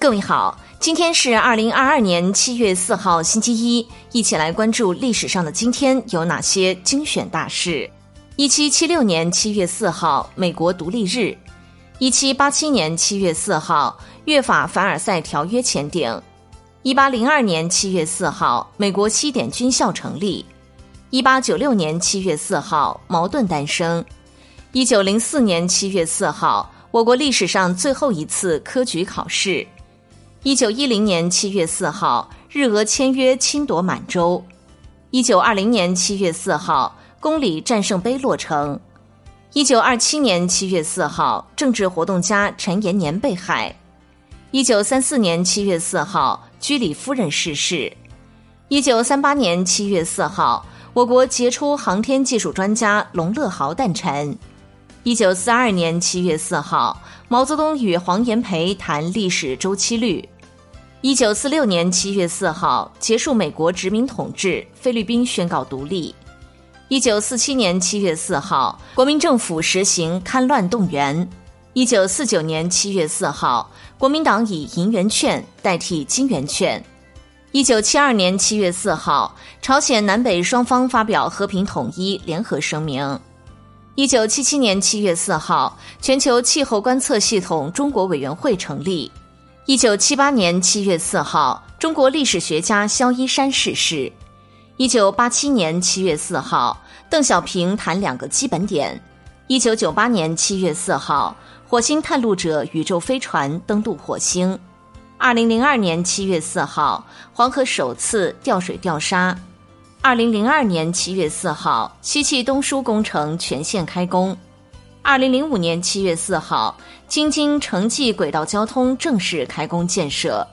各位好，今天是二零二二年七月四号，星期一，一起来关注历史上的今天有哪些精选大事。一七七六年七月四号，美国独立日；一七八七年七月四号，约法凡尔赛条约签订；一八零二年七月四号，美国西点军校成立；一八九六年七月四号，矛盾诞生；一九零四年七月四号，我国历史上最后一次科举考试。一九一零年七月四号，日俄签约侵夺满洲；一九二零年七月四号，公理战胜碑落成；一九二七年七月四号，政治活动家陈延年被害；一九三四年七月四号，居里夫人逝世；一九三八年七月四号，我国杰出航天技术专家龙乐豪诞辰；一九四二年七月四号。毛泽东与黄炎培谈历史周期率。一九四六年七月四号，结束美国殖民统治，菲律宾宣告独立。一九四七年七月四号，国民政府实行戡乱动员。一九四九年七月四号，国民党以银元券代替金元券。一九七二年七月四号，朝鲜南北双方发表和平统一联合声明。一九七七年七月四号，全球气候观测系统中国委员会成立。一九七八年七月四号，中国历史学家萧一山逝世。一九八七年七月四号，邓小平谈两个基本点。一九九八年七月四号，火星探路者宇宙飞船登陆火星。二零零二年七月四号，黄河首次调水调沙。二零零二年七月四号，西气东输工程全线开工。二零零五年七月四号，京津城际轨道交通正式开工建设。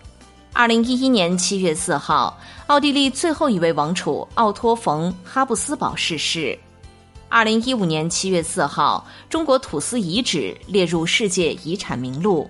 二零一一年七月四号，奥地利最后一位王储奥托·冯·哈布斯堡逝世。二零一五年七月四号，中国土司遗址列入世界遗产名录。